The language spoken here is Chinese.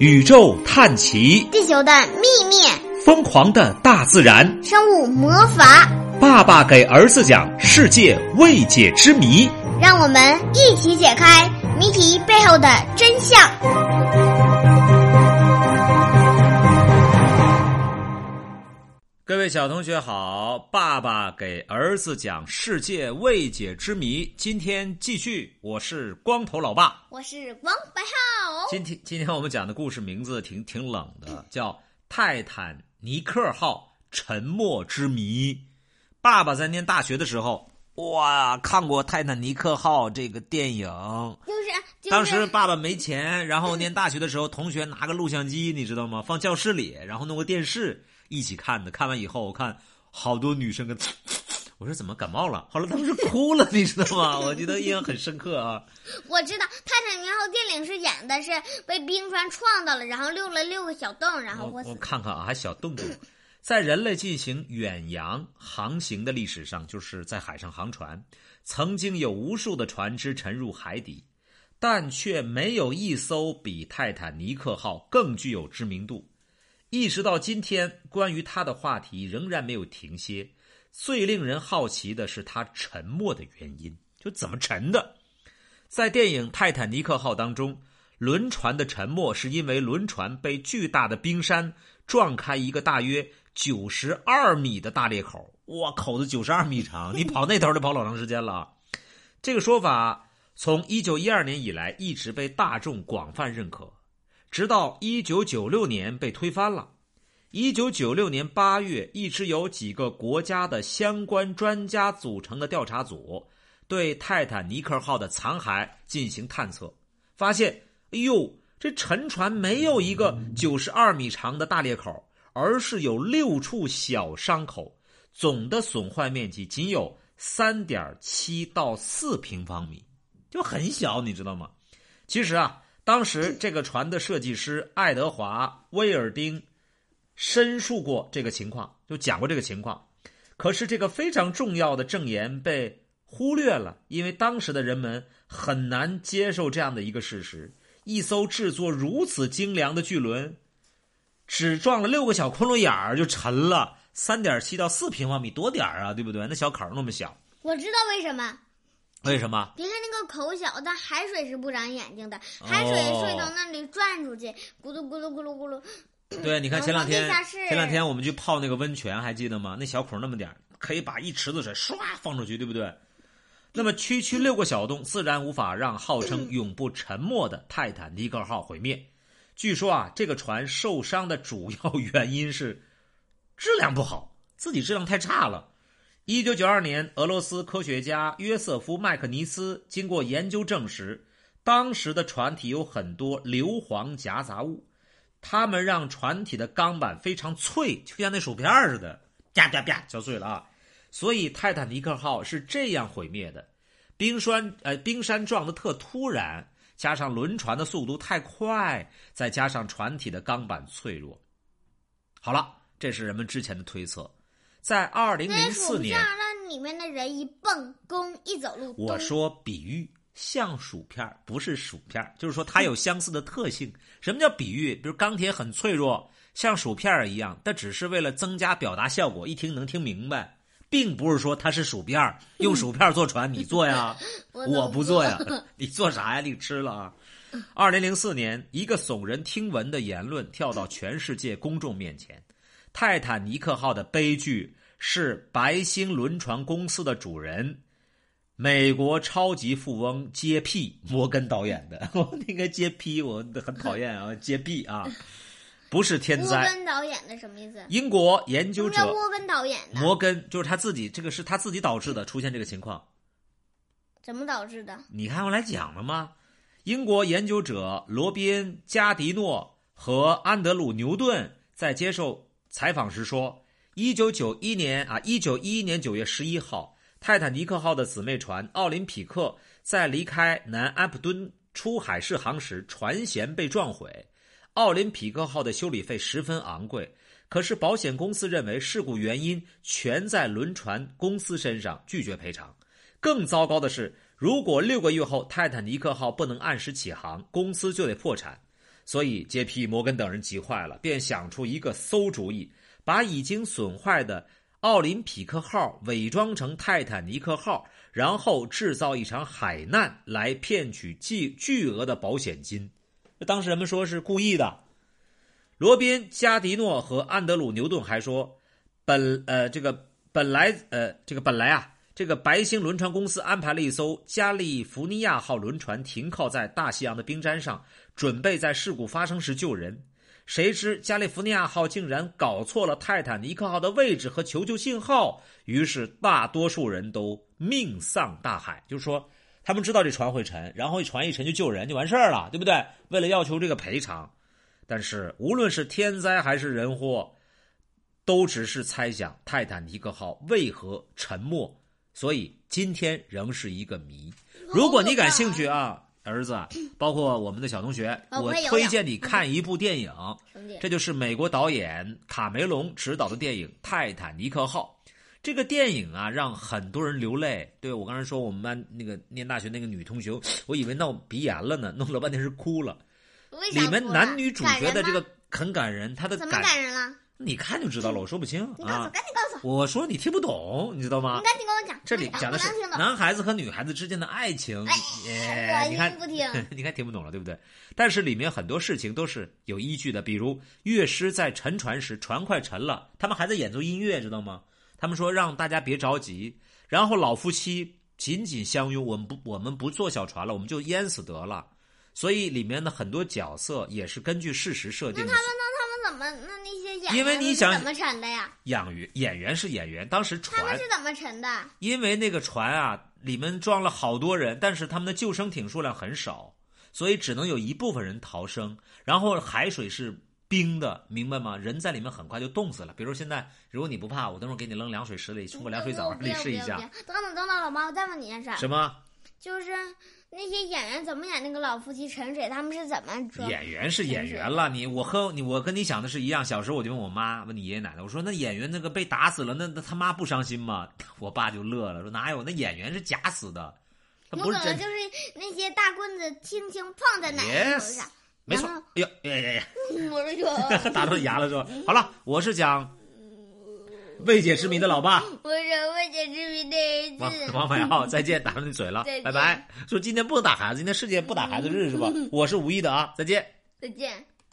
宇宙探奇，地球的秘密，疯狂的大自然，生物魔法。爸爸给儿子讲世界未解之谜，让我们一起解开谜题背后的真相。各位小同学好，爸爸给儿子讲世界未解之谜。今天继续，我是光头老爸，我是王白浩。今天今天我们讲的故事名字挺挺冷的，叫《泰坦尼克号沉没之谜》。爸爸在念大学的时候，哇，看过《泰坦尼克号》这个电影，就是、就是、当时爸爸没钱，然后念大学的时候，同学拿个录像机，你知道吗？放教室里，然后弄个电视。一起看的，看完以后我看好多女生跟，我说怎么感冒了？后来他们是哭了，你知道吗？我记得印象很深刻啊。我知道《泰坦尼克号》电影是演的是被冰川撞到了，然后溜了六个小洞，然后我我看看啊，还小洞洞。在人类进行远洋航行的历史上，就是在海上航船，曾经有无数的船只沉入海底，但却没有一艘比泰坦尼克号更具有知名度。一直到今天，关于它的话题仍然没有停歇。最令人好奇的是他沉没的原因，就怎么沉的？在电影《泰坦尼克号》当中，轮船的沉没是因为轮船被巨大的冰山撞开一个大约九十二米的大裂口。哇，口子九十二米长，你跑那头得跑老长时间了。这个说法从一九一二年以来一直被大众广泛认可。直到一九九六年被推翻了。一九九六年八月，一支由几个国家的相关专家组成的调查组对泰坦尼克号的残骸进行探测，发现，哎呦，这沉船没有一个九十二米长的大裂口，而是有六处小伤口，总的损坏面积仅有三点七到四平方米，就很小，你知道吗？其实啊。当时这个船的设计师爱德华·威尔丁申述过这个情况，就讲过这个情况。可是这个非常重要的证言被忽略了，因为当时的人们很难接受这样的一个事实：一艘制作如此精良的巨轮，只撞了六个小窟窿眼儿就沉了，三点七到四平方米多点儿啊，对不对？那小口那么小。我知道为什么。为什么？别看那个口小，但海水是不长眼睛的。海水水从那里转出去，咕噜咕噜咕噜咕噜。对，你看前两天，前两天我们去泡那个温泉，还记得吗？那小孔那么点可以把一池子水唰放出去，对不对？那么区区六个小洞，自然无法让号称永不沉没的泰坦尼克号毁灭。据说啊，这个船受伤的主要原因是质量不好，自己质量太差了。一九九二年，俄罗斯科学家约瑟夫·麦克尼斯经过研究证实，当时的船体有很多硫磺夹杂物，它们让船体的钢板非常脆，就像那薯片似的，啪啪啪敲碎了啊！所以泰坦尼克号是这样毁灭的：冰栓呃冰山撞的特突然，加上轮船的速度太快，再加上船体的钢板脆弱。好了，这是人们之前的推测。在二零零四年，让里面的人一蹦弓一走路。我说比喻像薯片，不是薯片，就是说它有相似的特性。什么叫比喻？比如钢铁很脆弱，像薯片一样，但只是为了增加表达效果，一听能听明白，并不是说它是薯片。用薯片坐船，你坐呀？我不坐呀？你做啥呀？你吃了啊？二零零四年，一个耸人听闻的言论跳到全世界公众面前。泰坦尼克号的悲剧是白星轮船公司的主人，美国超级富翁杰皮摩根导演的。我那个杰皮我很讨厌啊，杰皮啊，不是天灾。摩根导演的什么意思？英国研究者摩根导演的。摩根就是他自己，这个是他自己导致的，出现这个情况。怎么导致的？你看我来讲了吗？英国研究者罗宾加迪诺和安德鲁牛顿在接受。采访时说，一九九一年啊，一九一一年九月十一号，泰坦尼克号的姊妹船奥林匹克在离开南安普敦出海试航时，船舷被撞毁。奥林匹克号的修理费十分昂贵，可是保险公司认为事故原因全在轮船公司身上，拒绝赔偿。更糟糕的是，如果六个月后泰坦尼克号不能按时起航，公司就得破产。所以杰皮·摩根等人急坏了，便想出一个馊主意，把已经损坏的奥林匹克号伪装成泰坦尼克号，然后制造一场海难来骗取巨巨额的保险金。当时人们说是故意的。罗宾·加迪诺和安德鲁·牛顿还说，本呃这个本来呃这个本来啊。这个白星轮船公司安排了一艘加利福尼亚号轮船停靠在大西洋的冰山上，准备在事故发生时救人。谁知加利福尼亚号竟然搞错了泰坦尼克号的位置和求救信号，于是大多数人都命丧大海。就是说，他们知道这船会沉，然后船一沉就救人就完事儿了，对不对？为了要求这个赔偿，但是无论是天灾还是人祸，都只是猜想泰坦尼克号为何沉没。所以今天仍是一个谜。如果你感兴趣啊，儿子，包括我们的小同学，我推荐你看一部电影，这就是美国导演卡梅隆执导的电影《泰坦尼克号》。这个电影啊，让很多人流泪。对我刚才说，我们班那个念大学那个女同学，我以为闹鼻炎了呢，弄了半天是哭了。里面男女主角的这个很感人，他的怎么感人了？你看就知道了，我说不清。你告诉，赶紧告诉我。我说你听不懂，你知道吗？你赶紧跟我讲。这里讲的是男孩子和女孩子之间的爱情。哎，你看不听，你看听不懂了，对不对？但是里面很多事情都是有依据的，比如乐师在沉船时，船快沉了，他们还在演奏音乐，知道吗？他们说让大家别着急，然后老夫妻紧紧相拥，我们不，我们不坐小船了，我们就淹死得了。所以里面的很多角色也是根据事实设定的。那他们，因为你想怎么沉的呀？养鱼演员是演员，当时船他们是怎么沉的？因为那个船啊，里面装了好多人，但是他们的救生艇数量很少，所以只能有一部分人逃生。然后海水是冰的，明白吗？人在里面很快就冻死了。比如现在，如果你不怕，我等会儿给你扔凉水池里，冲个凉水澡，你试一下。等等等等，老妈，我再问你一件事。什么？就是那些演员怎么演那个老夫妻沉水？他们是怎么？演员是演员了，你我和你我跟你想的是一样。小时候我就问我妈，问你爷爷奶奶，我说那演员那个被打死了，那那他妈不伤心吗？我爸就乐了，说哪有？那演员是假死的，他不是真。就是那些大棍子轻轻碰在奶奶头上，没错。哎呦，哎呀呀！我这就 打到牙了是吧？好了，我是讲。未解之谜的老爸，我是未解之谜的王王百浩，再见，打上你嘴了，拜拜。说今天不能打孩子，今天世界不打孩子日是吧？我是无意的啊，再见，再见。